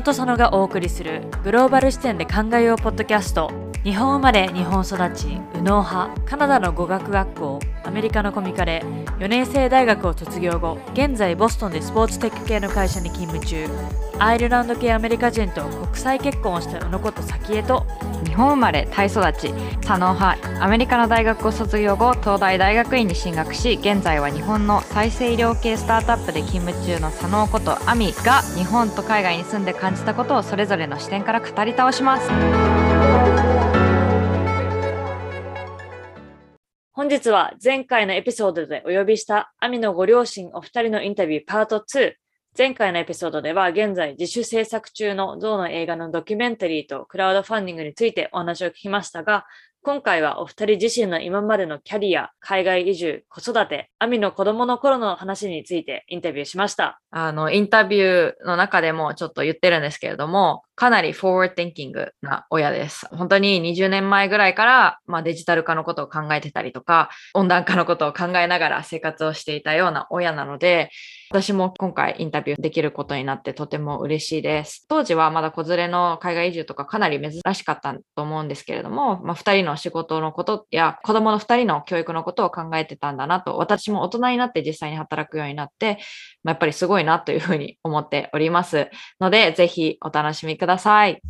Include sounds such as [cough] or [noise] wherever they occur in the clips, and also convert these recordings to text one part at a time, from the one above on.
野と佐野がお送りするグローバル視点で考えようポッドキャスト。日本生まれ日本育ち右脳派カナダの語学学校アメリカのコミカレ4年生大学を卒業後現在ボストンでスポーツテック系の会社に勤務中。アイルランド系アメリカ人と国際結婚をした宇野こと早紀江と日本生まれタイ育ち左脳派アメリカの大学を卒業後東大大学院に進学し現在は日本の再生医療系スタートアップで勤務中の左脳ことアミが日本と海外に住んで感じたことをそれぞれの視点から語り倒します。本日は前回のエピソードでお呼びしたアミのご両親お二人のインタビューパート2前回のエピソードでは現在自主制作中の象の映画のドキュメンタリーとクラウドファンディングについてお話を聞きましたが、今回はお二人自身の今までのキャリア、海外移住、子育て、アミの子供の頃の話についてインタビューしました。あの、インタビューの中でもちょっと言ってるんですけれども、かなり forward thinking な親です。本当に20年前ぐらいから、まあ、デジタル化のことを考えてたりとか、温暖化のことを考えながら生活をしていたような親なので、私も今回インタビューできることになってとても嬉しいです。当時はまだ子連れの海外移住とかかなり珍しかったと思うんですけれども、まあ、2人の仕事のことや子供の2人の教育のことを考えてたんだなと、私も大人になって実際に働くようになって、まあ、やっぱりすごいなというふうに思っておりますので、ぜひお楽しみください。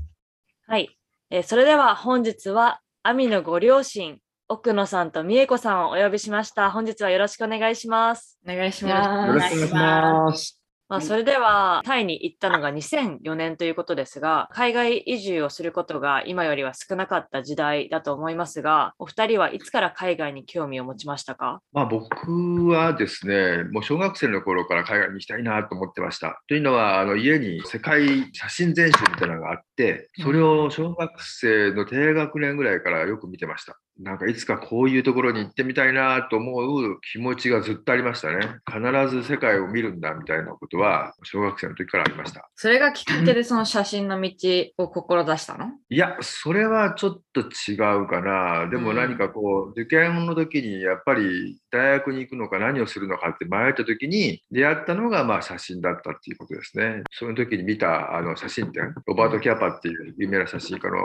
はい。えー、それでは本日は、アミのご両親、奥野さんと美恵子さんをお呼びしました。本日はよろしくお願いします。お願いします。よろしくお願いします。まあ、それでは、タイに行ったのが2004年ということですが、海外移住をすることが今よりは少なかった時代だと思いますが、お二人はいつから海外に興味を持ちましたか、まあ、僕はですね、もう小学生の頃から海外に行きたいなと思ってました。というのは、あの家に世界写真全集みたいなのがあって、それを小学生の低学年ぐらいからよく見てました。なんかいつかこういうところに行ってみたいなと思う気持ちがずっとありましたね。必ず世界を見るんだみたいなことは小学生の時からありました。それがきっかけでその写真の道を志したの？いや、それはちょっと違うかな。でも何かこう、受験の時にやっぱり大学に行くのか何をするのかって迷った時に出会ったのがまあ写真だったっていうことですね。その時に見たあの写真展、ロバート・キャパっていう有名な写真家の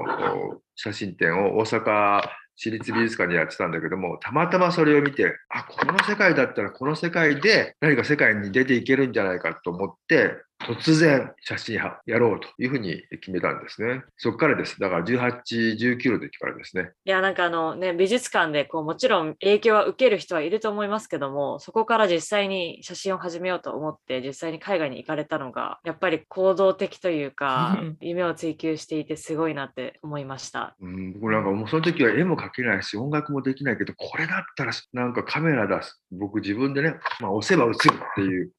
写真展を大阪私立美術館でやってたんだけども、たまたまそれを見て、あ、この世界だったらこの世界で何か世界に出ていけるんじゃないかと思って、突然写真派やろうというふうに決めたんですね。そこからです。だから18、19の時からですね。いや、なんかあのね、美術館でこうもちろん影響は受ける人はいると思いますけども、そこから実際に写真を始めようと思って、実際に海外に行かれたのが、やっぱり行動的というか、[laughs] 夢を追求していてすごいなって思いました。うん、僕なんかもうその時は絵も描けないし、音楽もできないけど、これだったらなんかカメラ出す。僕自分でね、まあ、押せば映るっていう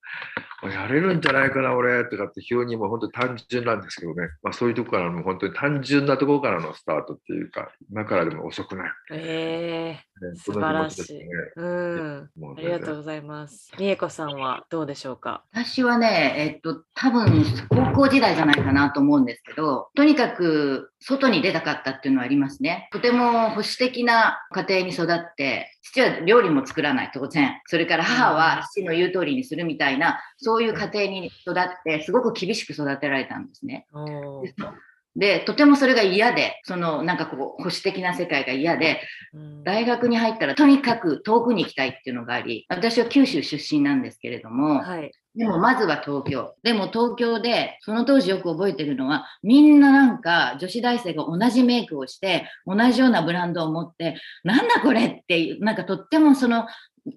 やれるんじゃないかな、俺とかって、非常にもう本当に単純なんですけどね、まあ、そういうとこからの本当に単純なところからのスタートっていうか、今からでも遅くない。えー、ね、素晴らしい、ね、うん、ありがとうございます。美恵子さんはどうでしょうか？私はね、えっと、多分高校時代じゃないかなと思うんですけど、とにかく外に出たかったっていうのはありますね。とても保守的な家庭に育って、父は料理も作らない、当然。それから母は父の言う通りにするみたいな、そういう家庭に育って、すごく厳しく育てられたんですね。で、とてもそれが嫌で、そのなんかこう保守的な世界が嫌で、大学に入ったらとにかく遠くに行きたいっていうのがあり、私は九州出身なんですけれども、はい、でもまずは東京。でも東京で、その当時よく覚えてるのは、みんななんか女子大生が同じメイクをして、同じようなブランドを持って、なんだこれっていう、なんかとってもその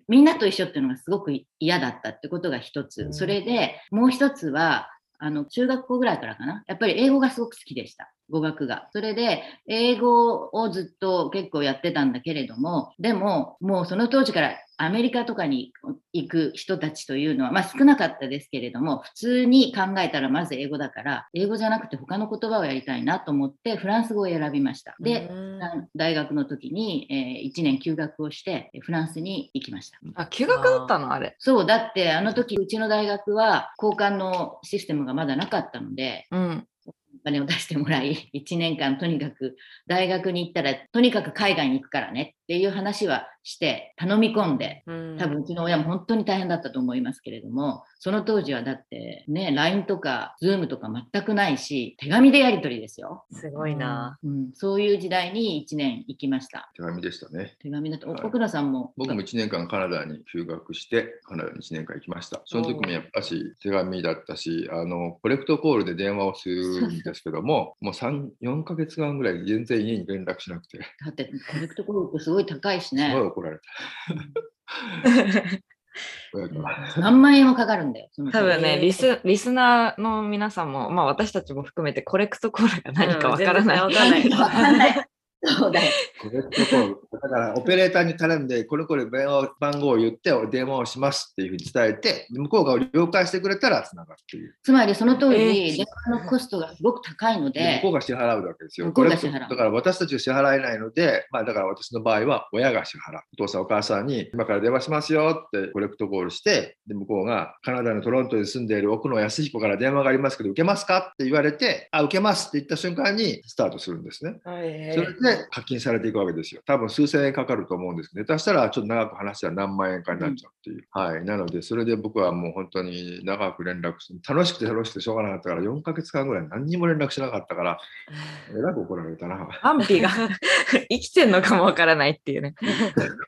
みんなと一緒っていうのがすごく嫌だったってことが一つ。それでもう一つは、あの、中学校ぐらいからかな。やっぱり英語がすごく好きでした。語学が。それで、英語をずっと結構やってたんだけれども、でも、もうその当時からアメリカとかに行く人たちというのは、まあ、少なかったですけれども、普通に考えたらまず英語だから、英語じゃなくて他の言葉をやりたいなと思って、フランス語を選びました。で、大学の時に、えー、1年休学をして、フランスに行きました。あ、休学だったの？あれ。そう、だってあの時、うちの大学は交換のシステムがまだなかったので、うん、お金を出してもらい、1年間とにかく大学に行ったら、とにかく海外に行くからねっていう話はして頼み込んでうん。多分うちの親も本当に大変だったと思いますけれどもその当時はだってね LINE とか Zoom とか全くないし手紙でやり取りですよ、すごいな。うん、そういう時代に1年行きました。手紙でしたね。手紙だと、おはい。奥野さんも。僕も1年間カナダに休学して、カナダに1年間行きました。その時もやっぱし手紙だったし、あのコレクトコールで電話をするんですけども、もう3、4ヶ月間ぐらい全然家に連絡しなくて、だってコレクトコールってすごい高いしすごいね怒られた。[laughs] 何万円もかかるんだよ多分ね、リスリスナーの皆さんも、まあ私たちも含めてコレクトコールが何かわからない。わかんない。[laughs] わかんないそうだよコレクトコール。だから、オペレーターに頼んで、これこれ電話番号を言って、電話をしますっていうふうに伝えて、向こうが了解してくれたらつながるっていう。つまりその当時、えー電話のコストがすごく高いのでで向こうが支払うわけですよ。向こうが支払うだから私たちが支払えないので、まあ、だから私の場合は親が支払う。お父さんお母さんに今から電話しますよってコレクトコールして、で向こうがカナダのトロントに住んでいる奥野康彦から電話がありますけど、受けますかって言われて、あ、受けますって言った瞬間にスタートするんですね。それで課金されていくわけですよ。多分数千円かかると思うんですけど、下手したらちょっと長く話したら何万円かになっちゃうっていう。はい。なので、それで僕はもう本当に長く連絡して、楽しくて楽しくてしょうがなかったから、4ヶ月間ぐらい何にも連絡しなかったから、えらく怒られたな。安否が [laughs] 生きてんのかもわからないっていうね。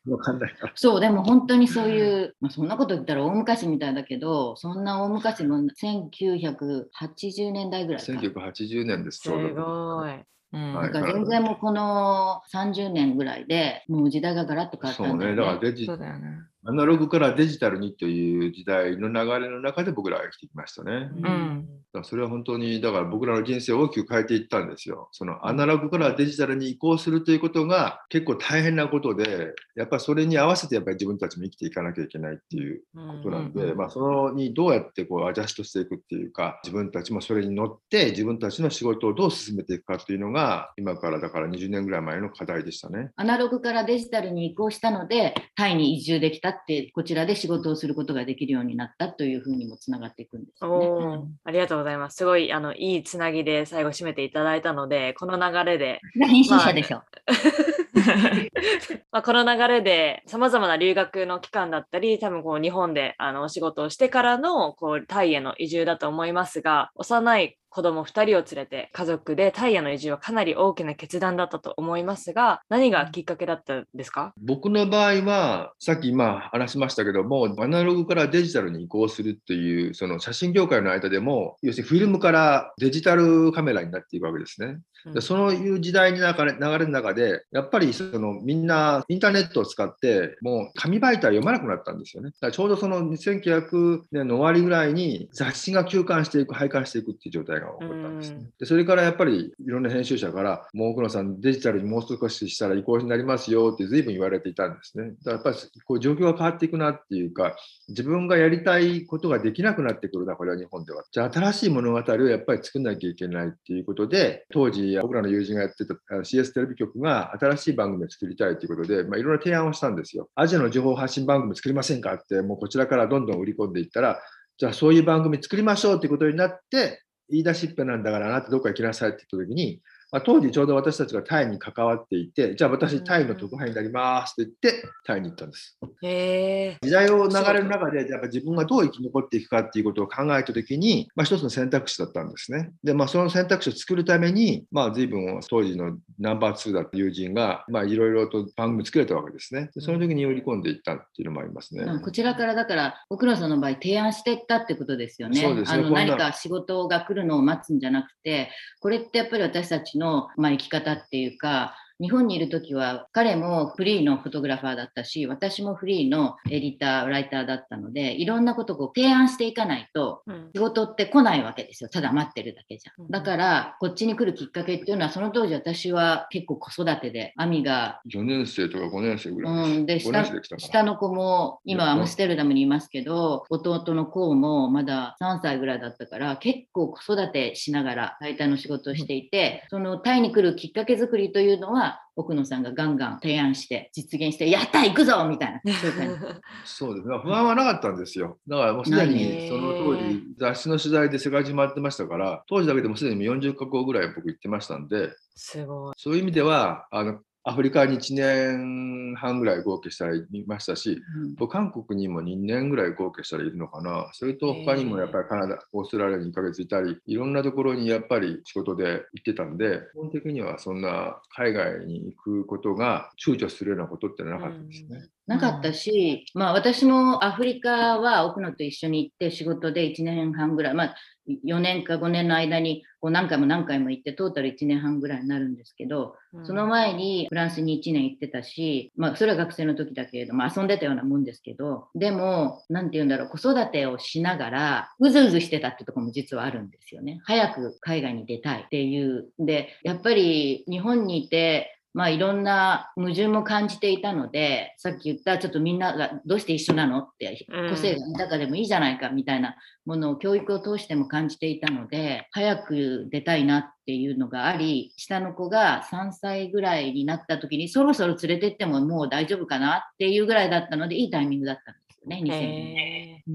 わかんないから。そうでも本当にそういう、まあ、そんなこと言ったら大昔みたいだけどそんな大昔も1980年代ぐらいか1980年です、すちょうど。ごい。うんはいだから全然もうこの30年ぐらいでもう時代がガラッと変わったそうんね、だよね。だからデジそうだよね。アナログからデジタルにという時代の流れの中で僕らは生きてきましたね。だかんらそれは本当に、だから僕らの人生を大きく変えていったんですよ。そのアナログからデジタルに移行するということが結構大変なことで、やっぱりそれに合わせてやっぱり自分たちも生きていかなきゃいけないっていうことなんで、まあ、そのにどうやってこうアジャストしていくっていうか、自分たちもそれに乗って自分たちの仕事をどう進めていくかっていうのが、今からだから20年ぐらい前の課題でしたね。アナログからデジタルに移行したのでタイに移住できたってこちらで仕事をすることができるようになったというふうにもつながっていくんですよね。ありがとうございます。すごいあのいいつなぎで最後締めていただいたので、この流れで、編集者でしょ。[laughs] [laughs] まあ、この流れでさまざまな留学の期間だったり、多分こう日本であのお仕事をしてからのこうタイへの移住だと思いますが、幼い子供2人を連れて家族でタイへの移住はかなり大きな決断だったと思いますが、何がきっかけだったんですか？僕の場合は、さっき今話しましたけども、アナログからデジタルに移行するっていう、その写真業界の間でも、要するにフィルムからデジタルカメラになっていくわけですね。うんでそういう時代の中で流れの中で、やっぱりそのみんなインターネットを使って、もう紙媒体を読まなくなったんですよね。だからちょうどその1900年の終わりぐらいに雑誌が休刊していく、廃刊していくっていう状態が起こったんですねうん。でそれからやっぱりいろんな編集者から、もう奥野さん、デジタルにもう少ししたら移行になりますよって随分言われていたんですね。だからやっぱりこう状況が変わっていくなっていうか、自分がやりたいことができなくなってくるな、これは日本では。じゃあ新しい物語をやっぱり作んなきゃいけないっていうことで、当時僕らの友人がやってた CS テレビ局が新しい番組を作りたいということで、まあ、いろいろ提案をしたんですよ。アジアの情報発信番組作りませんかって、もうこちらからどんどん売り込んでいったら、じゃあそういう番組作りましょうということになって、言い出しっぺなんだからあなたどっか行きなさいって言った時に、まあ、当時ちょうど私たちがタイに関わっていて、じゃあ私タイの特派員になりますって言って、タイに行ったんです。へえ。時代を流れる中で、やっぱ自分がどう生き残っていくかっていうことを考えたときに、まあ、一つの選択肢だったんですね。で、まあ、その選択肢を作るために、まあ、随分当時のナンバー2だった友人が、まあ、いろいろと番組作れたわけですね。でその時に売り込んでいったっていうのもありますね。うんこちらからだから奥野さんの場合提案していったってことですよね。そうですね何か仕事が来るのを待つんじゃなくてこれってやっぱり私たちの、まあ、生き方っていうか日本にいる時は彼もフリーのフォトグラファーだったし私もフリーのエディターライターだったのでいろんなことをこう提案していかないとうん。仕事って来ないわけですよ。ただ待ってるだけじゃうん。んだからこっちに来るきっかけっていうのはその当時私は結構子育てで亜美が。4年生とか5年生ぐらいうん、で5下下の子も今はアムステルダムにいますけど弟の子もまだ3歳ぐらいだったから結構子育てしながら大体の仕事をしていて、そのタイに来るきっかけ作りというのは奥野さんがガンガン提案して実現してやった行くぞみたいな [laughs] そうですね。不安はなかったんですよ。だからもうすでにねその当時雑誌の取材で世界中回ってましたから、当時だけでもすでに40カ国ぐらい僕行ってましたんで、すごい。そういう意味では、あのアフリカに1年半ぐらい合計したらいましたし、韓国にも2年ぐらい合計したらいるのかな。それと他にもやっぱりカナダ、オーストラリアに2ヶ月いたり、いろんなところにやっぱり仕事で行ってたんで、基本的にはそんな海外に行くことが躊躇するようなことってなかったですね。なかったし、まあ私もアフリカは奥野と一緒に行って仕事で1年半ぐらい、まあ4年か5年の間にこう何回も何回も行ってトータル1年半ぐらいになるんですけど、うん、その前にフランスに1年行ってたし、まあ、それは学生の時だけれども遊んでたようなもんですけどでも何て言うんだろう子育てをしながらうずうずしてたってとこも実はあるんですよね。早く海外に出たいっていう。でやっぱり日本にいてまあいろんな矛盾も感じていたので、さっき言ったちょっとみんながどうして一緒なのって、個性が豊かでもいいじゃないかみたいなものを教育を通しても感じていたので、早く出たいなっていうのがあり、下の子が3歳ぐらいになった時にそろそろ連れてってももう大丈夫かなっていうぐらいだったので、いいタイミングだったよね、2000年。う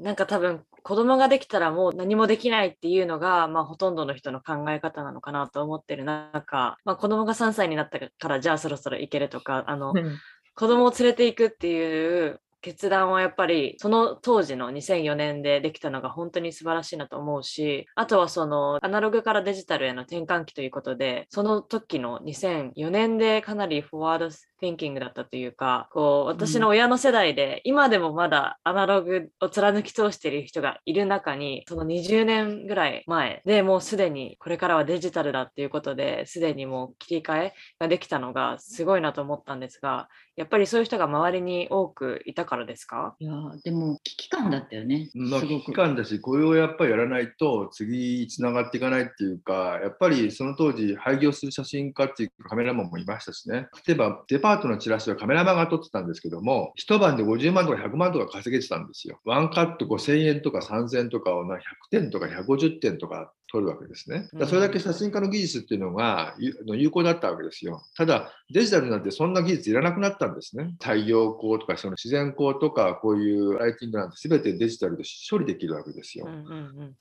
ん、なんか多分子供ができたらもう何もできないっていうのが、まあ、ほとんどの人の考え方なのかなと思ってる中、まあ、子供が3歳になったからじゃあそろそろ行けるとかあの、うん、子供を連れていくっていう決断はやっぱりその当時の2004年でできたのが本当に素晴らしいなと思うしあとはそのアナログからデジタルへの転換期ということでその時の2004年でかなりフォワード thinking だったというかこう私の親の世代で、今でもまだアナログを貫き通している人がいる中にその20年ぐらい前でもうすでにこれからはデジタルだっていうことですでにもう切り替えができたのがすごいなと思ったんですがやっぱりそういう人が周りに多くいたからですか？いやでも危機感だったよね。まあ、危機感だしこれをやっぱりやらないと次つながっていかないっていうかやっぱりその当時廃業する写真家っていうカメラマンもいましたしね例えばデパートのチラシはカメラマンが撮ってたんですけども一晩で50万とか100万とか稼げてたんですよ。ワンカット5000円とか3000円とかを100点とか150点とか撮るわけですね。だそれだけ写真家の技術っていうのが有効だったわけですよ。ただ、デジタルなんてそんな技術いらなくなったんですね。太陽光とかその自然光とかこういうライティングなんて全てデジタルで処理できるわけですよ。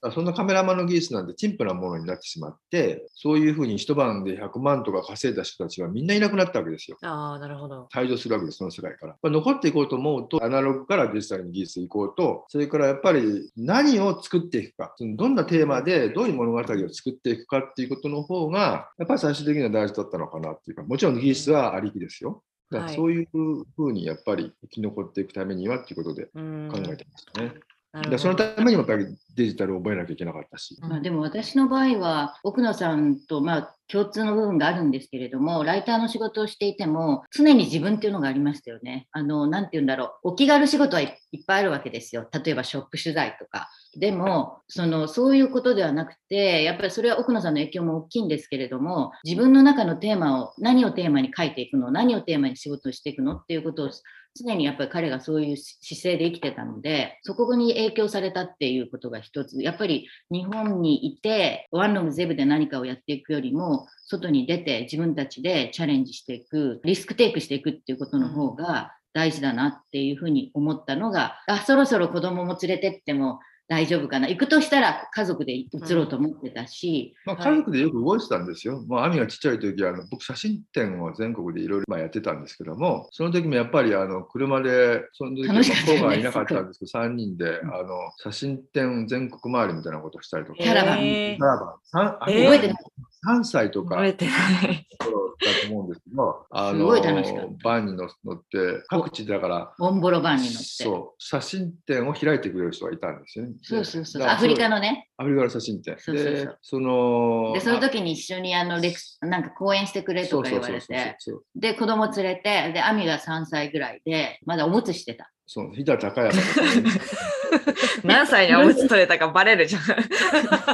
だそんなカメラマンの技術なんて陳腐なものになってしまって、そういうふうに一晩で100万とか稼いだ人たちはみんないなくなったわけですよ。ああ、なるほど。退場するわけです、その世界から。まあ、残っていこうと思うと、アナログからデジタルに技術いこうと、それからやっぱり何を作っていくか、どんなテーマでどういう物語を作っていくかっていうことの方が、やっぱり最終的には大事だったのかなっていうか、もちろん技術はありきですよ。だからそういうふうにやっぱり生き残っていくためにはっていうことで考えてましたね。でそのためにもやっぱりデジタルを覚えなきゃいけなかったし。まあ、でも私の場合は奥野さんとまあ共通の部分があるんですけれども、ライターの仕事をしていても、常に自分っていうのがありましたよね。あの、なんて言うんだろう。お気軽仕事はいっぱいあるわけですよ。例えばショップ取材とか。でも、その、そういうことではなくて、やっぱりそれは奥野さんの影響も大きいんですけれども、自分の中のテーマを、何をテーマに書いていくの、何をテーマに仕事をしていくのっていうことを常にやっぱり彼がそういう姿勢で生きてたので、そこに影響されたっていうことが一つ。やっぱり日本にいて、ワンロムゼブで何かをやっていくよりも、外に出て自分たちでチャレンジしていく、リスクテイクしていくっていうことの方が大事だなっていうふうに思ったのが、あ、そろそろ子供も連れてっても大丈夫かな？行くとしたら家族で移ろうと思ってたし、うん、まあ、家族でよく動いてたんですよ。まあ、亜美がちっちゃい時はあの僕写真展を全国でいろいろやってたんですけどもその時もやっぱりあの車でその時は子がいなかったんですけど3人であの写真展全国回りみたいなことをしたりとか。キャラバン。キャラバン。覚えてない。3歳とか。覚えてない。だと思うんですけど、あのバンに乗って各地だからオンボロバンに乗ってそう写真展を開いてくれる人がいたんですよね。そうそうそうアフリカのね。アフリカの写真展。そうそうそうでそのでその時に一緒にあのレクなんか講演してくれとか言われてで子供連れてで亜美が3歳ぐらいでまだおむつしてた。そう、飛騨高山、ね、[laughs] [laughs] 何歳におむつ取れたかバレるじゃん。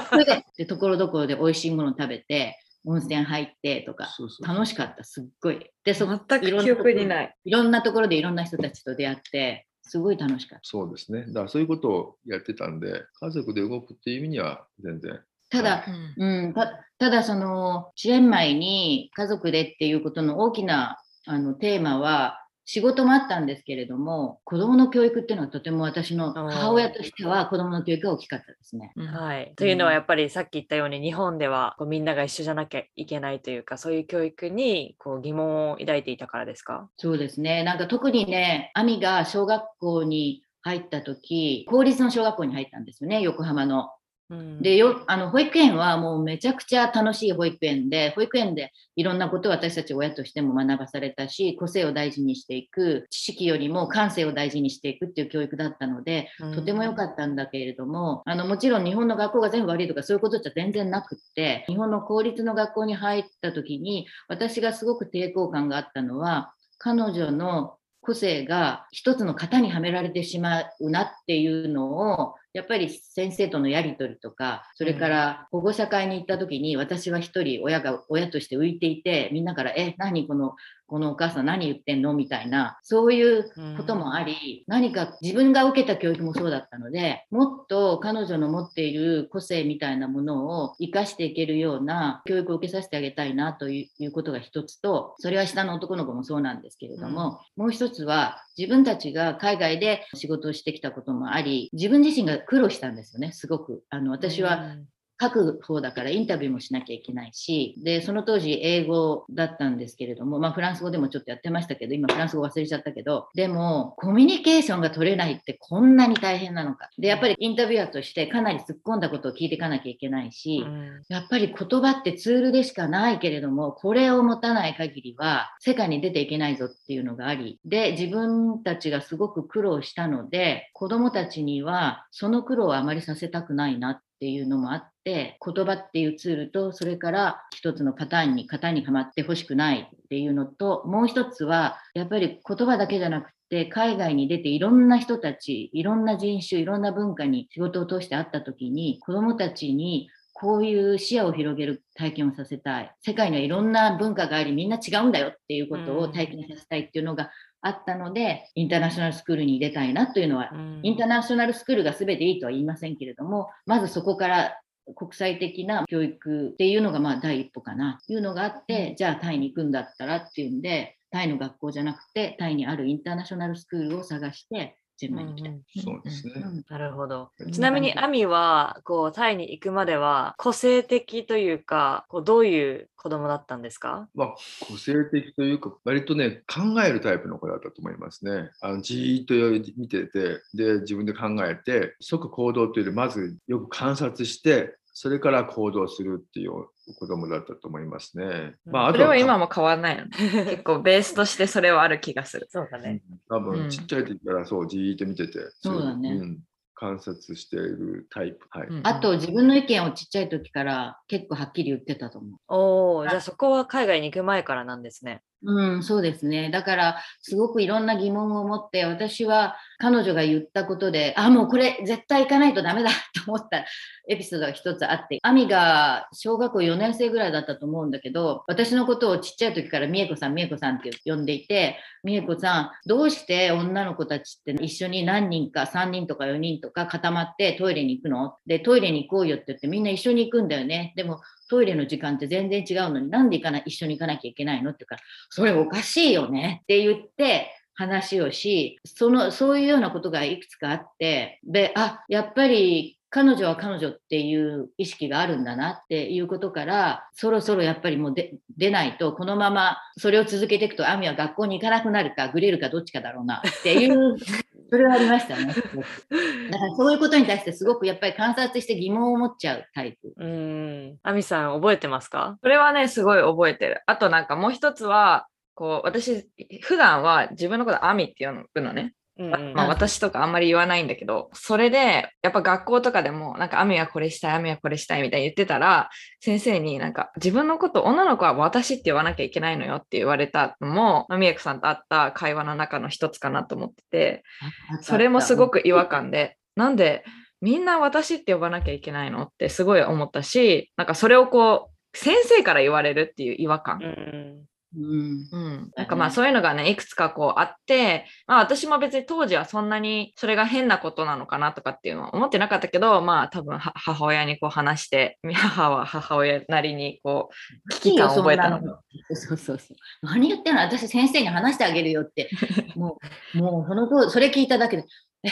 それで、でところどころで美味しいもの食べて、温泉入ってとか楽しかったすっごい。でそ全く記憶にない。いろんなところでいろんな人たちと出会ってすごい楽しかった。そうですね。だからそういうことをやってたんで家族で動くっていう意味には全然。ただ、うん、うん、たただそのチェンマイに家族でっていうことの大きなあのテーマは仕事もあったんですけれども、子供の教育っていうのはとても私の母親としては子供の教育が大きかったですね。うんはい。というのはやっぱりさっき言ったように日本ではこうみんなが一緒じゃなきゃいけないというかそういう教育にこう疑問を抱いていたからですか？そうですね。なんか特にね、亜美が小学校に入った時、公立の小学校に入ったんですよね、横浜の。うん。でよあの保育園はもうめちゃくちゃ楽しい保育園で保育園でいろんなことを私たち親としても学ばされたし個性を大事にしていく知識よりも感性を大事にしていくっていう教育だったのでとても良かったんだけれどもあのもちろん日本の学校が全部悪いとかそういうことじゃ全然なくって日本の公立の学校に入った時に私がすごく抵抗感があったのは彼女の個性が一つの型にはめられてしまうなっていうのをやっぱり先生とのやり取りとかそれから保護者会に行った時に私は一人親が親として浮いていてみんなから「え何このこのお母さん何言ってんの?」みたいなそういうこともあり何か自分が受けた教育もそうだったのでもっと彼女の持っている個性みたいなものを生かしていけるような教育を受けさせてあげたいなということが一つとそれは下の男の子もそうなんですけれども、もう一つは自分たちが海外で仕事をしてきたこともあり自分自身が苦労したんですよねすごく。あの私は書く方だからインタビューもしなきゃいけないし、で、その当時英語だったんですけれども、まあフランス語でもちょっとやってましたけど、今フランス語忘れちゃったけど、でもコミュニケーションが取れないってこんなに大変なのか。で、やっぱりインタビュアーとしてかなり突っ込んだことを聞いていかなきゃいけないし、うんやっぱり言葉ってツールでしかないけれども、これを持たない限りは世界に出ていけないぞっていうのがあり、で、自分たちがすごく苦労したので、子供たちにはその苦労をあまりさせたくないなっていうのもあって、言葉っていうツールと、それから一つのパターンに、型にはまってほしくないっていうのと、もう一つは、やっぱり言葉だけじゃなくて、海外に出ていろんな人たち、いろんな人種、いろんな文化に仕事を通して会った時に、子供たちにこういう視野を広げる体験をさせたい。世界にはいろんな文化があり、みんな違うんだよっていうことを体験させたいっていうのがあったので、インターナショナルスクールに入れたいなというのは、うん。インターナショナルスクールが全ていいとは言いませんけれども、まずそこから国際的な教育っていうのがまあ第一歩かなというのがあって、じゃあタイに行くんだったらっていうんで、タイの学校じゃなくて、タイにあるインターナショナルスクールを探して、順番に来た。うんそうですね。うんなるほどうん。ちなみにアミはこうタイに行くまでは個性的というかこうどういう子供だったんですか？まあ、個性的というか、割とね、考えるタイプの子だったと思いますね。あのじーっと見てて、で、自分で考えて、即行動というより、まずよく観察して、それから行動するっていう子供だったと思いますね。まあ、あそれとはは今も変わらないよね。[laughs] 結構ベースとしてそれはある気がする。そうだね。多うん分ちっちゃい時からそうじーっと見てて、そうだねん観察しているタイプ。はい。うんあと自分の意見をちっちゃい時から結構はっきり言ってたと思う。おお、じゃあそこは海外に行く前からなんですね。うん、そうですね。だから、すごくいろんな疑問を持って、私は彼女が言ったことで、あ、もうこれ絶対行かないとダメだと思ったエピソードが一つあって、アミが小学校4年生ぐらいだったと思うんだけど、私のことをちっちゃい時から美恵子さん、美恵子さんって呼んでいて、美恵子さん、どうして女の子たちって一緒に何人か、3人とか4人とか固まってトイレに行くの？で、トイレに行こうよって言ってみんな一緒に行くんだよね。でもトイレの時間って全然違うのになんで行かない一緒に行かなきゃいけないの？って言うから、それおかしいよね？って言って話をし、その、そういうようなことがいくつかあって、で、あ、やっぱり彼女は彼女っていう意識があるんだなっていうことから、そろそろやっぱりもう出ないと、このままそれを続けていくと、アミは学校に行かなくなるか、グレるかどっちかだろうなっていう、それはありましたね。[laughs] だからそういうことに対してすごくやっぱり観察して疑問を持っちゃうタイプ。うーん。アミさん覚えてますか？それはね、すごい覚えてる。あとなんかもう一つは、こう、私、普段は自分のことアミって呼ぶのね。うんうん。まあ、私とかあんまり言わないんだけど、それで、やっぱ学校とかでも、なんか、アミはこれしたい、アミはこれしたいみたいに言ってたら、先生になんか、自分のこと、女の子は私って言わなきゃいけないのよって言われたのも、まあみえこさんと会った会話の中の一つかなと思ってて、それもすごく違和感で、なんで、みんな私って呼ばなきゃいけないのってすごい思ったし、なんかそれをこう、先生から言われるっていう違和感。うん。うん。うん、なんかまあそういうのがねいくつかこうあって、まあ、私も別に当時はそんなにそれが変なことなのかなとかっていうのは思ってなかったけどまあ多分は母親にこう話して [laughs] 母は母親なりにこう危機感を覚えたの。そうそうそう。何言ってんの？私先生に話してあげるよって。もう、[laughs] もうそのとそれ聞いただけで、え、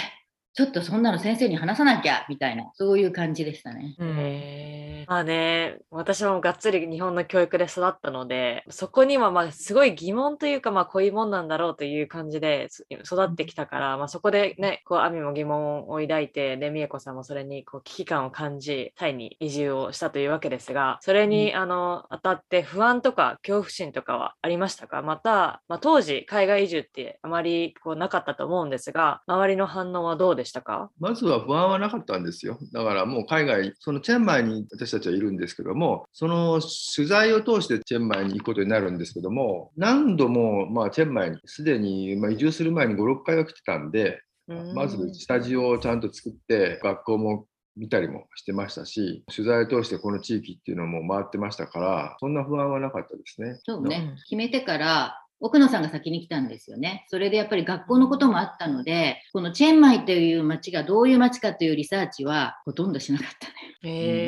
ちょっとそんなの先生に話さなきゃみたいな、そういう感じでしたね。うん。へーまあね、私もがっつり日本の教育で育ったので、そこにはまあすごい疑問というか、まあこういうもんなんだろうという感じで育ってきたから、まあそこでね、こう、亜美も疑問を抱いて、で、美恵子さんもそれにこう危機感を感じ、タイに移住をしたというわけですが、それに、あの、当たって不安とか恐怖心とかはありましたか？また、まあ当時、海外移住ってあまりこうなかったと思うんですが、周りの反応はどうでしたか？まずは不安はなかったんですよ。だからもう海外、そのチェンマイに私たちはいるんですけども、その取材を通してチェンマイに行くことになるんですけども、何度もまあチェンマイにすでにまあ移住する前に5、6回は来てたんで、まずスタジオをちゃんと作って、学校も見たりもしてましたし、取材を通してこの地域っていうのも回ってましたから、そんな不安はなかったですね。そううんね、決めてから、奥野さんが先に来たんですよね。それでやっぱり学校のこともあったので、このチェンマイという街がどういう街かというリサーチはほとんどしなかったね。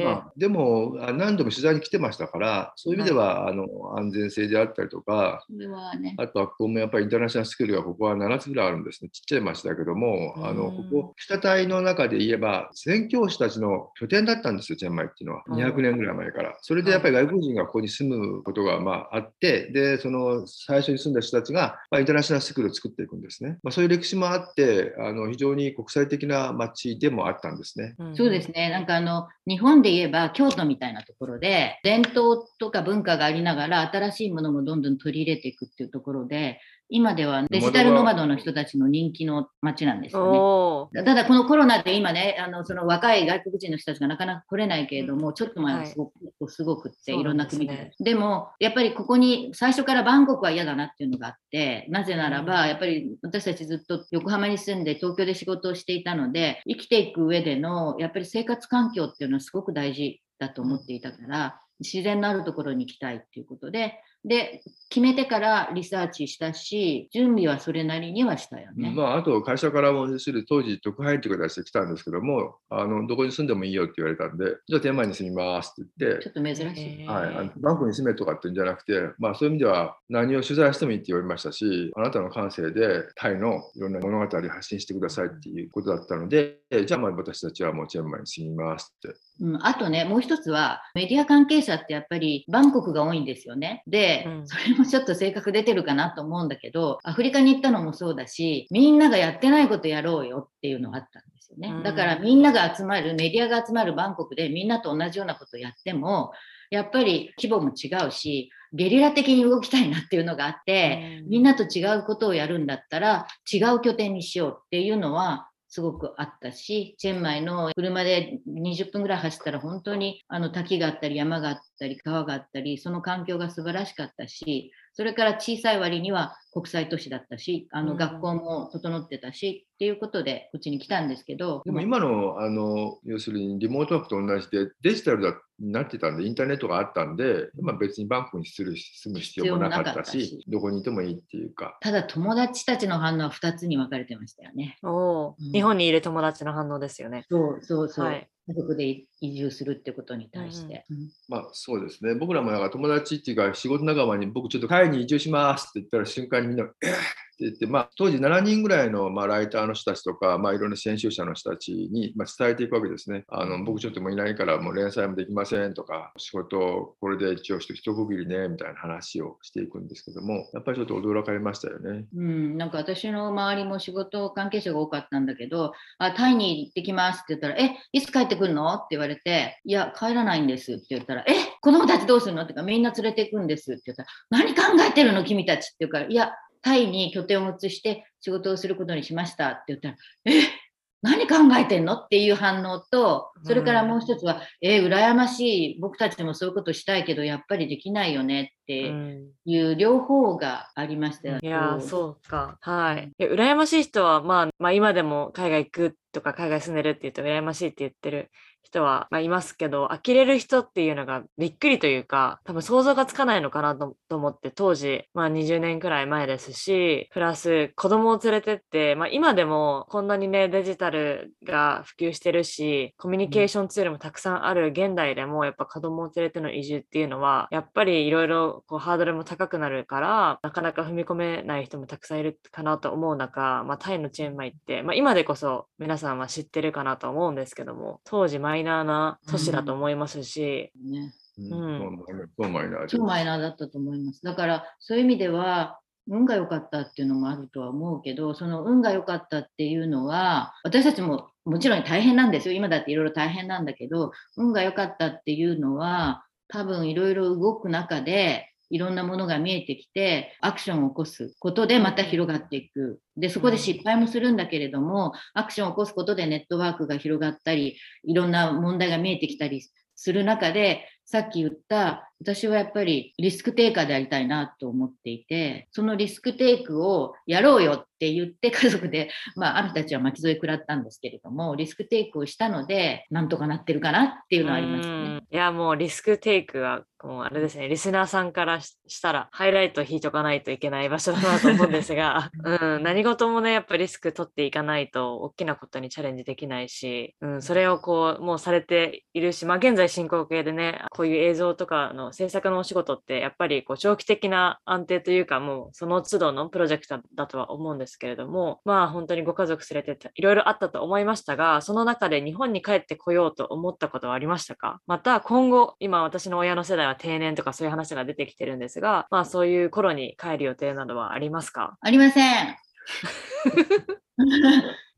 まあ、でもあ何度も取材に来てましたから、そういう意味では、あの安全性であったりとか、それはね。あとはここもやっぱりインターナショナルスクールがここは7つぐらいあるんですね。ちっちゃい町だけども、あのうんここ、北隊の中で言えば、宣教師たちの拠点だったんですよ、チェンマイっていうのは。うん200年ぐらい前から。それでやっぱり外国人がここに住むことがまああって、で、その最初に住んだ人たちが、まあ、インターナショナルスクールを作っていくんですね。まあ、そういう歴史もあって、あの非常に国際的な町でもあったんですね。そうですね。なんかあの、日本で言えば京都みたいなところで、伝統とか文化がありながら、新しいものもどんどん取り入れていくっていうところで、今ではデジタルノマドの人たちの人気の街なんですよね。ただこのコロナで今ね、あのその若い外国人の人たちがなかなか来れないけれども、ちょっと前はすごく,、すごくって、いろんな国ですね。で。でも、やっぱりここに最初からバンコクは嫌だなっていうのがあって、なぜならば、やっぱり私たちずっと横浜に住んで東京で仕事をしていたので、生きていく上でのやっぱり生活環境っていうのはすごく大事だと思っていたから、自然のあるところに行きたいっていうことで、で、決めてからリサーチしたし、準備はそれなりにはしたよね。まあ、あと会社からも要するに当時特派員という形で来たんですけどもあのどこに住んでもいいよって言われたんでじゃあ天満に住みますって言ってちょっと珍しい。はい、あのバンコクに住めとかっていうんじゃなくて、まあ、そういう意味では何を取材してもいいって言われましたし、あなたの感性でタイのいろんな物語を発信してくださいっていうことだったので、じゃあまあ私たちはもうチェンマイに住みますって。うん、あとね、もう一つは、メディア関係者ってやっぱりバンコクが多いんですよね。で、うんそれもちょっと性格出てるかなと思うんだけど、アフリカに行ったのもそうだし、みんながやってないことやろうよっていうのがあったんですよねうん。だからみんなが集まる、メディアが集まるバンコクでみんなと同じようなことをやっても、やっぱり規模も違うし、ゲリラ的に動きたいなっていうのがあって、みんなと違うことをやるんだったら違う拠点にしようっていうのはすごくあったし、チェンマイの車で20分ぐらい走ったら本当にあの滝があったり山があったり川があったり、その環境が素晴らしかったし、それから小さい割には国際都市だったし、あうんの学校も整ってたしっていうことでこっちに来たんですけど、でも今のあの要するにリモートワークと同じでデジタルだになってたんで、インターネットがあったんで、まあ、別にバンコクにする住む必要もなかったしし、どこにいてもいいっていうか。ただ友達たちの反応は2つに分かれてましたよね。おーうん日本にいる友達の反応ですよね。そうそうそう。はい家族で移住するってことに対して。うんまあそうですね。僕らもなんか友達っていうか仕事仲間に僕ちょっとタイに移住しますって言ったら瞬間にみんな、えーって言って、まあ当時7人ぐらいのまあライターの人たちとか、まあいろんな編集者の人たちにまあ伝えていくわけですね。あの僕ちょっともういないからもう連載もできませんとか、仕事これで一応一区切りねみたいな話をしていくんですけども、やっぱりちょっと驚かれましたよね。うん、なんか私の周りも仕事関係者が多かったんだけど、あタイに行ってきますって言ったら、え、いつ帰ってくるの？って言われれて、いや、帰らないんですって言ったら、え、子供たちどうするの？ってか、みんな連れて行くんですって言ったら、何考えてるの？君たちって言うから、いや、タイに拠点を移して仕事をすることにしましたって言ったら、え、何考えてんの？っていう反応と、それからもう一つは、えー、羨ましい、僕たちもそういうことしたいけど、やっぱりできないよねっていう両方がありましたよ。いやーそうか。はい。いや羨ましい人は、まあ、まあ、今でも海外行くとか海外住んでるって言うと羨ましいって言ってる人は、まあ、いますけど、呆れる人っていうのがびっくりというか、多分想像がつかないのかなとと思って、当時、まあ20年くらい前ですし、プラス子供を連れてって、まあ今でもこんなにね、デジタルが普及してるし、コミュニケーションツールもたくさんある現代でも、やっぱ子供を連れての移住っていうのは、やっぱりいろいろこうハードルも高くなるから、なかなか踏み込めない人もたくさんいるかなと思う中、まあタイのチェーンマイって、まあ今でこそ皆さんは知ってるかなと思うんですけども、当時マイナーな都市だと思いますし、ね。うん。うん。そうマイナーで超マイナーだったと思います。だからそういう意味では運が良かったっていうのもあるとは思うけどその運が良かったっていうのは私たちももちろん大変なんですよ。今だっていろいろ大変なんだけど運が良かったっていうのは多分いろいろ動く中でいろんなものが見えてきてアクションを起こすことでまた広がっていく。でそこで失敗もするんだけれどもアクションを起こすことでネットワークが広がったりいろんな問題が見えてきたりする中でさっき言った私はやっぱりリスクテイカーでありたいなと思っていてそのリスクテイクをやろうよって言って家族で、まあ、ある人たちは巻き添え食らったんですけれどもリスクテイクをしたのでなんとかなってるかなっていうのはありますね。うん。いや、もうリスクテイクは、もうあれですね、リスナーさんからししたら、ハイライト引いとかないといけない場所だなと思うんですが、[laughs] うん、何事もね、やっぱリスク取っていかないと、大きなことにチャレンジできないし、うん、それをこう、もうされているし、まあ、現在進行形でね、こういう映像とかの制作のお仕事って、やっぱりこう長期的な安定というか、もうその都度のプロジェクトだとは思うんですけれども、まあ、本当にご家族連れていろいろあったと思いましたが、その中で日本に帰ってこようと思ったことはありましたか？また今後、今私の親の世代は定年とかそういう話が出てきてるんですが、まあそういう頃に帰る予定などはありますか？ありません。[laughs]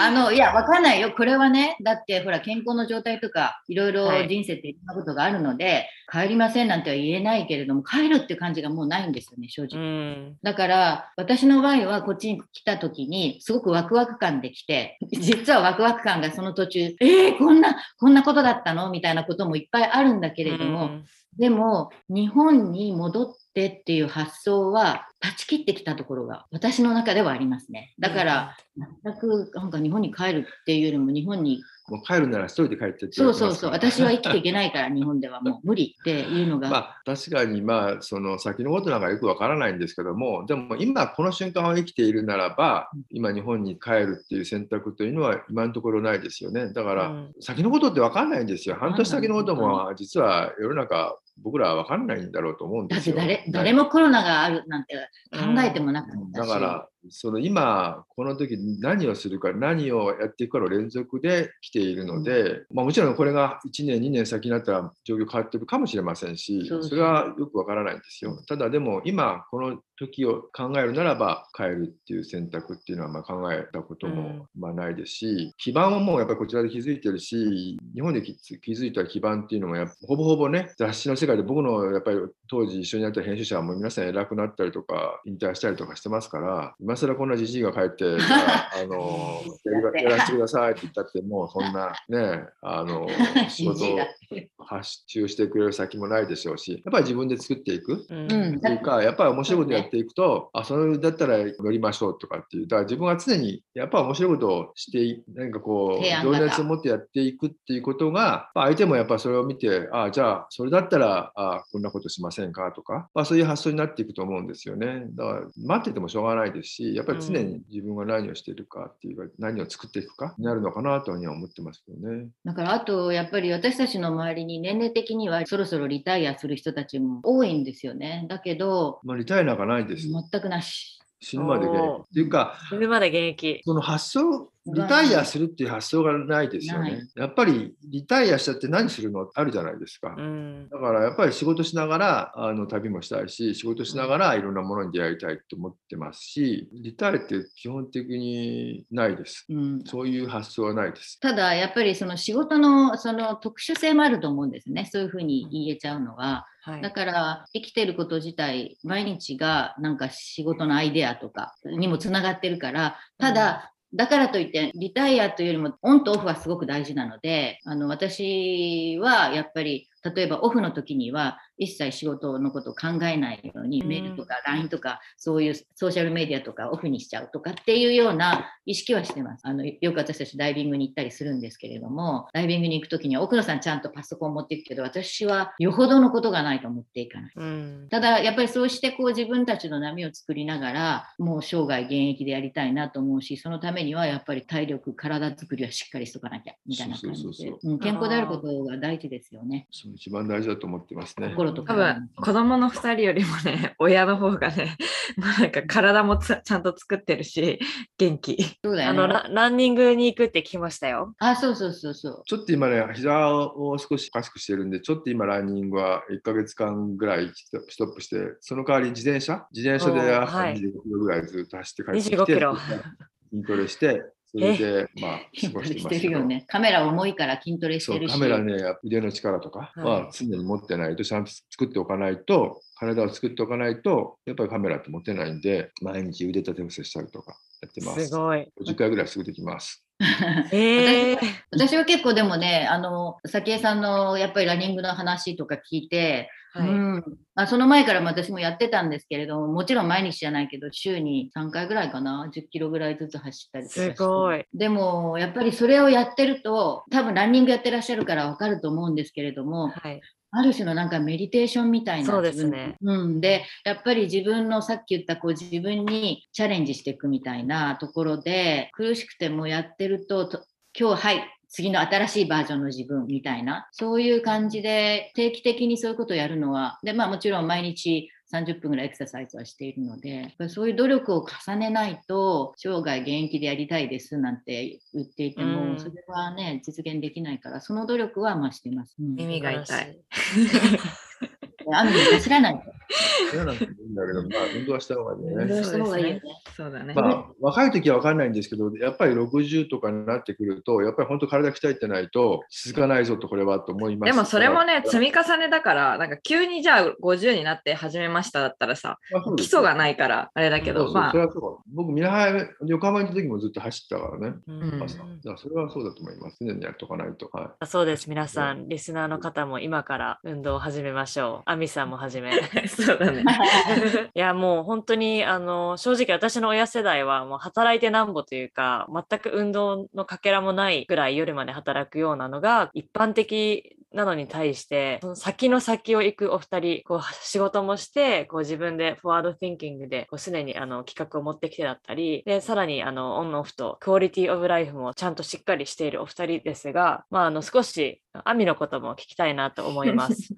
あのいや、わかんないよ。これはね、だってほら、健康の状態とか、いろいろはい人生っていろんなことがあるので、帰りませんなんては言えないけれども、帰るって感じがもうないんですよね、正う直。ん。だから、私の場合はこっちに来た時に、すごくワクワク感で来て、実はワクワク感がその途中、えー、こんな、こんなことだったの？みたいなこともいっぱいあるんだけれども、うんでも、日本に戻ってっていう発想は、断ち切ってきたところが、私の中ではありますね。だから、全く、なんか日本に帰るっていうよりも、日本に、もう帰るなら一人で帰ってって言そうそうそう、私は生きていけないから、日本ではもう無理っていうのが、まあ、確かに、まあ、その先のことなんかよくわからないんですけども、でも今この瞬間を生きているならば、今日本に帰るっていう選択というのは今のところないですよね。だから、うん。先のことってわかんないんですよ。半年先のことも実は世の中僕らはわかんないんだろうと思うんですよ。だって誰誰もコロナがあるなんて考えてもなかったし、だから、その今、この時何をするか、何をやっていくかの連続で来ているので、まあ、もちろんこれが1年、2年先になったら状況変わってるかもしれませんし、それはよくわからないんですよ。ただでも、今、この時を考えるならば、帰るっていう選択っていうのはまあ考えたこともまあないですし、基盤はもうやっぱりこちらで築いてるし、日本で築築いた基盤っていうのもほぼほぼね、雑誌の世界で僕のやっぱり当時一緒にやった編集者はもう皆さん偉くなったりとか、引退したりとかしてますから、今更こんなじじいが帰って、あ、[laughs] あの [laughs] やりやらせてくださいって言ったって、もうそんなね、あの [laughs] 仕事 [laughs] 発注してくれる先もないでしょうし、やっぱり自分で作っていく。うんうんっていうか、やっぱり面白いことやっていくと、あ、それだったら乗りましょうとかっていう、だから自分は常にやっぱり面白いことをしてい、何かこう、情熱を持ってやっていくっていうことが、まあ相手もやっぱそれを見て、あ、じゃあ、それだったら、あ、こんなことしませんかとか、まあそういう発想になっていくと思うんですよね。だから、待っててもしょうがないですし、やっぱり常に自分が何をしているかっていうか、何を作っていくかになるのかなとは思ってますけどね。だからあとやっぱり私たちの周りに年齢的にはそろそろリタイアする人たちも多いんですよね。だけどまあリタイアなんかないです。全くなし。死ぬまで現役っていうか、死ぬまで現役。その発想、リタイアするっていう発想がないですよなね。やっぱりリタイアしちゃって何するの？あるじゃないですか。うん。だからやっぱり仕事しながらあの旅もしたいし、仕事しながらいろんなものに出会いたいと思ってますし、リタイアって基本的にないです。うん、そういう発想はないです。ただやっぱりその仕事のその特殊性もあると思うんですね。そういうふうに言えちゃうのは。はい。だから生きてること自体毎日がなんか仕事のアイデアとかにもつながってるからただ、だからといってリタイアというよりもオンとオフはすごく大事なのであの私はやっぱり例えばオフの時には一切仕事のことを考えないように、うんメールとか LINE とかそういうソーシャルメディアとかオフにしちゃうとかっていうような意識はしてます。あのよく私たちダイビングに行ったりするんですけれども、ダイビングに行く時には奥野さんちゃんとパソコン持っていくけど、私はよほどのことがないと思っていかない。うん。ただやっぱりそうしてこう自分たちの波を作りながらもう生涯現役でやりたいなと思うしそのためにはやっぱり体力体作りはしっかりしとかなきゃみたいな感じでうん健康であることが大事ですよねそう一番大事だと思ってますね。心と多体分子供の2人よりもね、[laughs] 親の方がね、[laughs] まあなんか体もつちゃんと作ってるし、元気。そうだよあのねラランニングに行くって聞きましたよ。あそうそうそうそう。ちょっと今ね、膝を少しおかしくしてるんで、ちょっと今ランニングは1ヶ月間ぐらいストップして、その代わり自転車？自転車でおー朝はい25キロぐらいずっと走って帰ってきて、25キロ。筋トレして、それで、まあ、過ごしてますけねカメラ重いから筋トレしてるしカメラね、腕の力とかはは常に持ってないと、ちゃんと作っておかないと、体を作っておかないと、やっぱりカメラって持てないんで、毎日腕立て伏せしたりとかやってますす。ごい。50回ぐらいすぐできます。[laughs] えー、私は結構でもねあの早紀江さんのやっぱりランニングの話とか聞いてはいうんまあ、その前からも私もやってたんですけれども、もちろん毎日じゃないけど、週に3回ぐらいかな、10キロぐらいずつ走ったりとかすごい。でも、やっぱりそれをやってると、多分ランニングやってらっしゃるからわかると思うんですけれども、はい。ある種のなんかメディテーションみたいな。そうですねうん。で、やっぱり自分のさっき言ったこう自分にチャレンジしていくみたいなところで、苦しくてもやってると、と今日はい、次の新しいバージョンの自分みたいな、そういう感じで定期的にそういうことをやるのは、で、まあもちろん毎日30分ぐらいエクササイズはしているので、そういう努力を重ねないと、生涯現役でやりたいですなんて言っていても、うんそれはね、実現できないから、その努力はまあしてます。うん耳が痛い。雨に走らないと。嫌なんていいんだけど、まあ、運動はした方がいいね。運動した方がいいよね。そうだね。まあ、若い時は分かんないんですけど、やっぱり60とかになってくると、やっぱり本当体鍛えてないと続かないぞと、これはと思います。でもそれもね、ま積み重ねだから、なんか急にじゃあ50になって始めましただったらさ、基礎がないからあれだけど、そうそうまあ、それはそう僕、ミラハイ横浜にいた時もずっと走ってたからね、うんそれはそうだと思います。常にやっとかないと。はいそうです。皆さん、リスナーの方も今から運動を始めましょう。アミさんもはじめ。[laughs] そうだね。[laughs] いやもう本当にあの正直私の親世代はもう働いてなんぼというか全く運動のかけらもないぐらい夜まで働くようなのが一般的なのに対してその先の先を行くお二人こう仕事もしてこう自分でフォワード・ティンキングでこう常にあの企画を持ってきてだったりでさらにあのオンオフとクオリティオブライフもちゃんとしっかりしているお二人ですが、まあ、あの少しアミのことも聞きたいなと思います。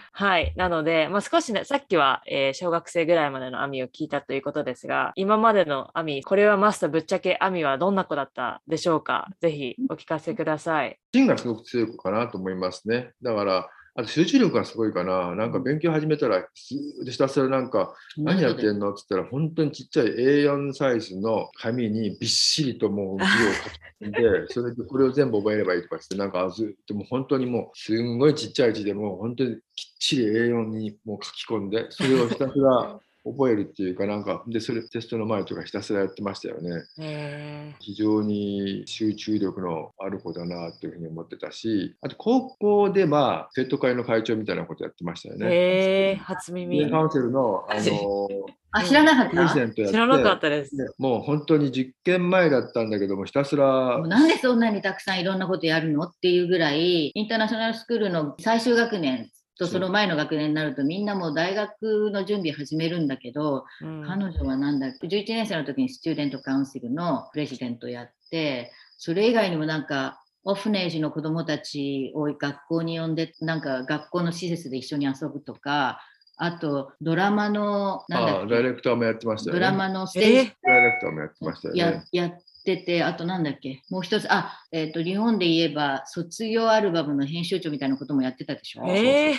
[laughs] はい。なので、まあ、少しね、さっきは、えー小学生ぐらいまでのアミを聞いたということですが、今までのアミ、これはマスターぶっちゃけアミはどんな子だったでしょうか？ぜひお聞かせください。芯がすごく強い子かなと思いますね。だから、あと集中力がすごいかな。なんか勉強始めたら、ずーっとひたすらなんか、何やってんの？って言ったら、本当にちっちゃい A4 サイズの紙にびっしりともう字を書き込んで、[laughs] それでこれを全部覚えればいいとかって、なんかずっともう本当にもう、すんごいちっちゃい字でもう本当にきっちり A4 にもう書き込んで、それをひたすら覚えるっていうかなんか、で、それテストの前とかひたすらやってましたよね。え非常に集中力のある子だなというふうに思ってたし、あと高校でまあ生徒会の会長みたいなことやってましたよー、ね。えー、初で耳。カウンセルの、あの [laughs] あ、知らなかった知らなかったです。でもう本当に実験前だったんだけども、ひたすらなんでそんなにたくさんいろんなことやるのっていうぐらい、インターナショナルスクールの最終学年とその前の学年になると、みんなもう大学の準備始めるんだけど、うん彼女はなんだっけ11年生の時にスチューデントカウンシルのプレジデントやって、それ以外にもなんか、オフネージの子どもたちを学校に呼んで、なんか学校の施設で一緒に遊ぶとか、あとドラマの、なんだあっけ？ダイレクターもやってましたよね。ドラマのステージえダイレクターもやってましたよやね。やってて、あとなんだっけ、もう一つ、あ、えっ、と、日本で言えば、卒業アルバムの編集長みたいなこともやってたでしょ？えー、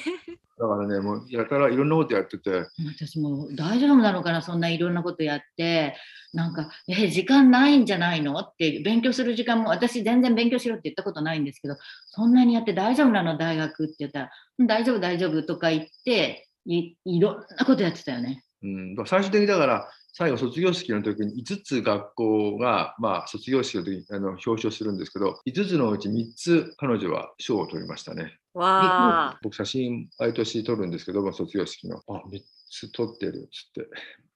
だからね、もうやたらいろんなことやってて、私もう大丈夫なのかな、そんないろんなことやって、なんか、え、時間ないんじゃないの？って、勉強する時間も、私全然勉強しろって言ったことないんですけど、そんなにやって大丈夫なの、大学って言ったら、うん大丈夫、大丈夫とか言って、いいろんなことやってたよね。うん、だから最終的にだから最後卒業式の時に5つ学校が、まあ、卒業式の時にあの表彰するんですけど5つのうち3つ彼女は賞を取りましたね。わあ。僕写真毎年撮るんですけども卒業式のあ3つ撮ってるっつって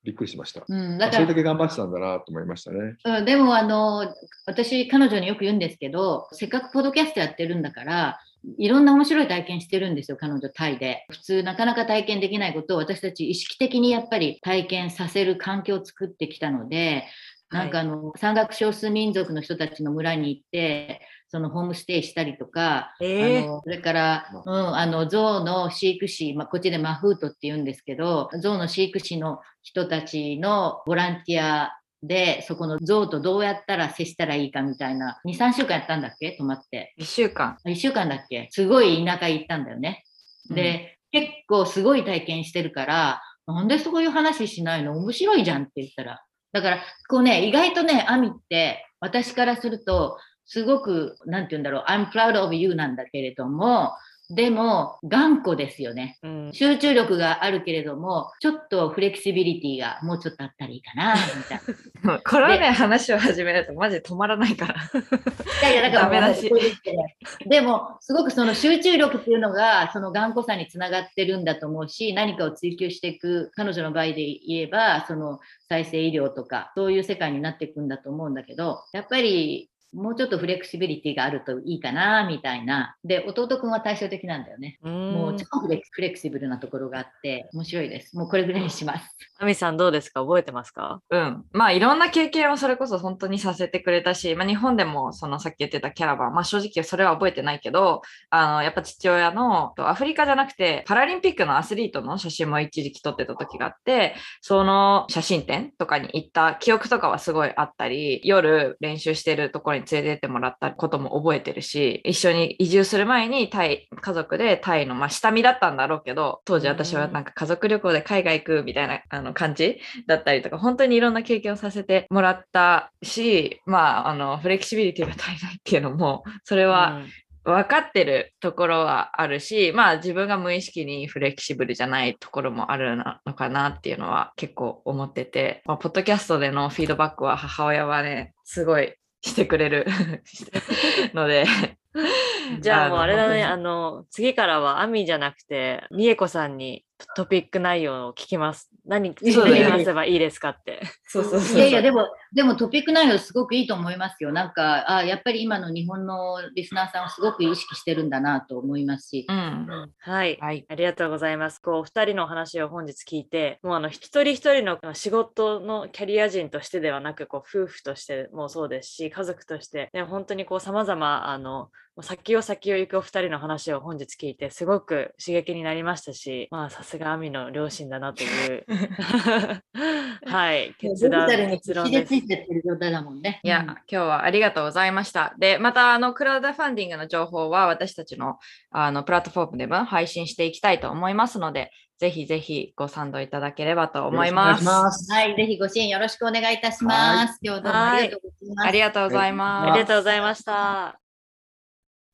びっくりしました。うん、だあそれだから、け頑張ってたんだなと思いましたね。うん、でもあの私彼女によく言うんですけどせっかくポッドキャストやってるんだからいろんな面白い体験してるんですよ彼女タイで。普通なかなか体験できないことを私たち意識的にやっぱり体験させる環境を作ってきたのでなんかあの、山岳少数民族の人たちの村に行ってそのホームステイしたりとかえあのそれから、うん、あの象の飼育士、まあ、こっちでマフートって言うんですけど象の飼育士の人たちのボランティアでそこの象とどうやったら接したらいいかみたいな。23週間やったんだっけ？泊まって。1週間。1週間だっけ？すごい田舎行ったんだよね。で、結構すごい体験してるからなんでそういう話しないの？面白いじゃんって言ったら。だからこうね意外とねアミって私からするとすごくなんて言うんだろう。I'm proud of you なんだけれどもでも頑固ですよねうん、集中力があるけれどもちょっとフレキシビリティがもうちょっとあったらいいかなみたいな。[laughs] これはね、話を始めるとマジで止まらないから。いやいや、だからでも、すごくその集中力っていうのが、その頑固さにつながってるんだと思うし、何かを追求していく、彼女の場合で言えば、その再生医療とか、そういう世界になっていくんだと思うんだけど、やっぱり、もうちょっとフレキシビリティがあるといいかな、みたいな。で、弟くんは対照的なんだよね。ももう超フレキフレキシブルなところがあって、面白いです。もうこれぐらいにします。アミさんどうですか？覚えてますか？うん。まあいろんな経験をそれこそ本当にさせてくれたし、まあ日本でもそのさっき言ってたキャラバン、まあ正直それは覚えてないけど、あの、やっぱ父親のアフリカじゃなくてパラリンピックのアスリートの写真も一時期撮ってた時があって、その写真展とかに行った記憶とかはすごいあったり、夜練習してるところに連れてってもらったことも覚えてるし、一緒に移住する前にタイ、家族でタイの、まあ下見だったんだろうけど、当時私はなんか家族旅行で海外行くみたいなあの感じだったりとか、本当にいろんな経験をさせてもらったし、まあ、あの、フレキシビリティが足りないっていうのも、それは分かってるところはあるし、まあ自分が無意識にフレキシブルじゃないところもあるのかなっていうのは結構思ってて、まあ、ポッドキャストでのフィードバックは母親はね、すごいしてくれる [laughs] ので、じゃあもうあれだね、のあの、次からはアミじゃなくて、みえこさんにトピック内容を聞きます。何、何話せばいいですかって。そうそうそういやいや、でも、でもトピック内容すごくいいと思いますよ。なんか、あやっぱり今の日本のリスナーさんをすごく意識してるんだなと思いますし。うん。はい。はい。ありがとうございます。こう、お二人のお話を本日聞いて、もうあの、一人一人の仕事のキャリア人としてではなく、こう、夫婦としてもそうですし、家族として、ね、本当にこう、様々、あの、先を先を行くお二人の話を本日聞いて、すごく刺激になりましたし、まあ、さすがアミの両親だなという、[laughs] はい、結論デジタルに結論です必死でつ。いてってる状態だもんね。いや、今日はありがとうございました。で、また、あの、クラウドファンディングの情報は私たちのあのプラットフォームでも配信していきたいと思いますので、ぜひぜひご賛同いただければと思います。ますはい、ぜひご支援よろしくお願いいたします。今日どうもありがとうございます。ありがとうございます。ありがとうございました。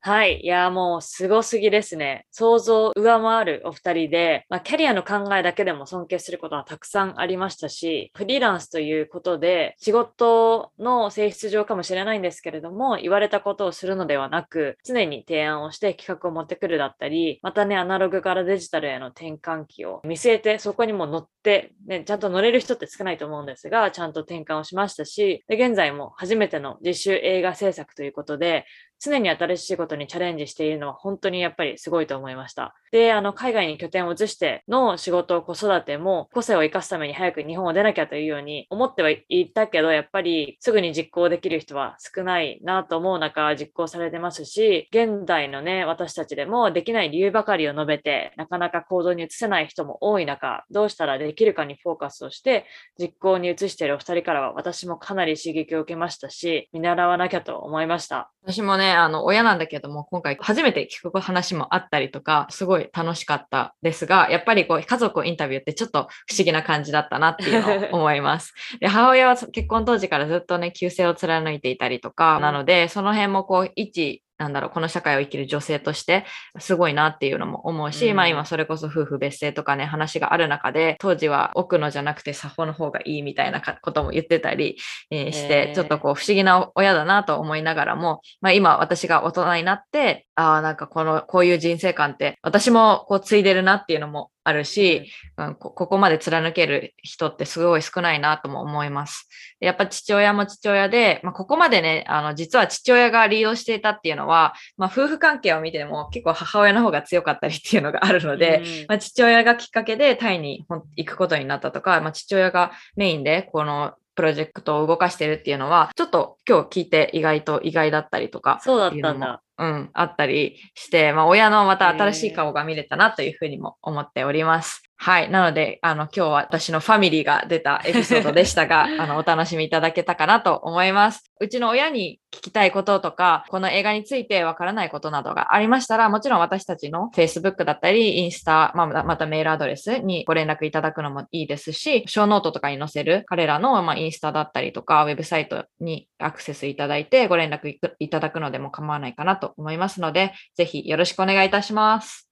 はい。いや、もうすごすぎですね。想像を上回るお二人で、まあ、キャリアの考えだけでも尊敬することはたくさんありましたし、フリーランスということで、仕事の性質上かもしれないんですけれども、言われたことをするのではなく、常に提案をして企画を持ってくるだったり、またね、アナログからデジタルへの転換期を見据えて、そこにも乗って、ね、ちゃんと乗れる人って少ないと思うんですが、ちゃんと転換をしましたし、で現在も初めての自主映画制作ということで、常に新しいことにチャレンジしているのは本当にやっぱりすごいと思いました。で、あの、海外に拠点を移しての仕事、子育ても個性を生かすために早く日本を出なきゃというように思ってはいたけど、やっぱりすぐに実行できる人は少ないなと思う中、実行されてますし、現代のね、私たちでもできない理由ばかりを述べて、なかなか行動に移せない人も多い中、どうしたらできるかにフォーカスをして、実行に移しているお二人からは私もかなり刺激を受けましたし、見習わなきゃと思いました。私もね、あの、親なんだけども、今回初めて聞く話もあったりとか、すごい楽しかったですが、やっぱりこう、家族をインタビューってちょっと不思議な感じだったなっていうのを思います。[laughs] で、母親は結婚当時からずっとね、旧姓を貫いていたりとか、なので、その辺もこう、一、なんだろう、この社会を生きる女性としてすごいなっていうのも思うし、うん。まあ今それこそ夫婦別姓とかね、話がある中で、当時は奥のじゃなくて作法の方がいいみたいなかことも言ってたり、えーして、へーちょっとこう不思議な親だなと思いながらも、まあ今私が大人になって、ああ、なんかこの、こういう人生観って私もこう継いでるなっていうのもあるし、うんこここまで貫ける人ってすごい少ないなとも思います。でやっぱ父親も父親で、まあ、ここまでね、あの、実は父親がリードしていたっていうのは、まあ、夫婦関係を見ても結構母親の方が強かったりっていうのがあるので、うんまあ、父親がきっかけでタイに行くことになったとか、まあ、父親がメインでこのプロジェクトを動かしてるっていうのは、ちょっと今日聞いて意外と意外だったりとか、そうだったんだ。うん、あったりして、まあ、親のまた新しい顔が見れたなというふうにも思っております。はい。なので、あの、今日は私のファミリーが出たエピソードでしたが、[laughs] あの、お楽しみいただけたかなと思います。うちの親に聞きたいこととか、この映画についてわからないことなどがありましたら、もちろん私たちの Facebook だったり、インスタ、まあ、またメールアドレスにご連絡いただくのもいいですし、ショーノートとかに載せる彼らの、まあ、インスタだったりとか、ウェブサイトにアクセスいただいてご連絡いいただくのでも構わないかなと思いますので、ぜひよろしくお願いいたします。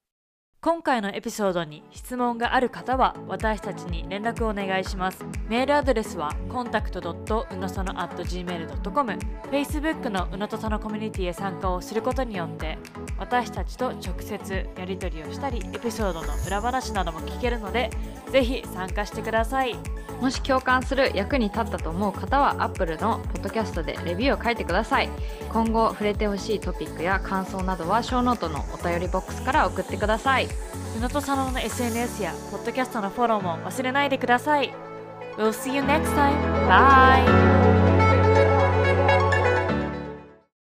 今回のエピソードに質問がある方は私たちに連絡をお願いします。メールアドレスは contact.unosono.gmail.com Facebook のうのとそのコミュニティへ参加をすることによって私たちと直接やり取りをしたりエピソードの裏話なども聞けるのでぜひ参加してください。もし共感する役に立ったと思う方は Apple のポッドキャストでレビューを書いてください。今後触れてほしいトピックや感想などはショーノートのお便りボックスから送ってください。うのとそのの SNS やポッドキャストのフォローも忘れないでください。We'll see you next time. Bye!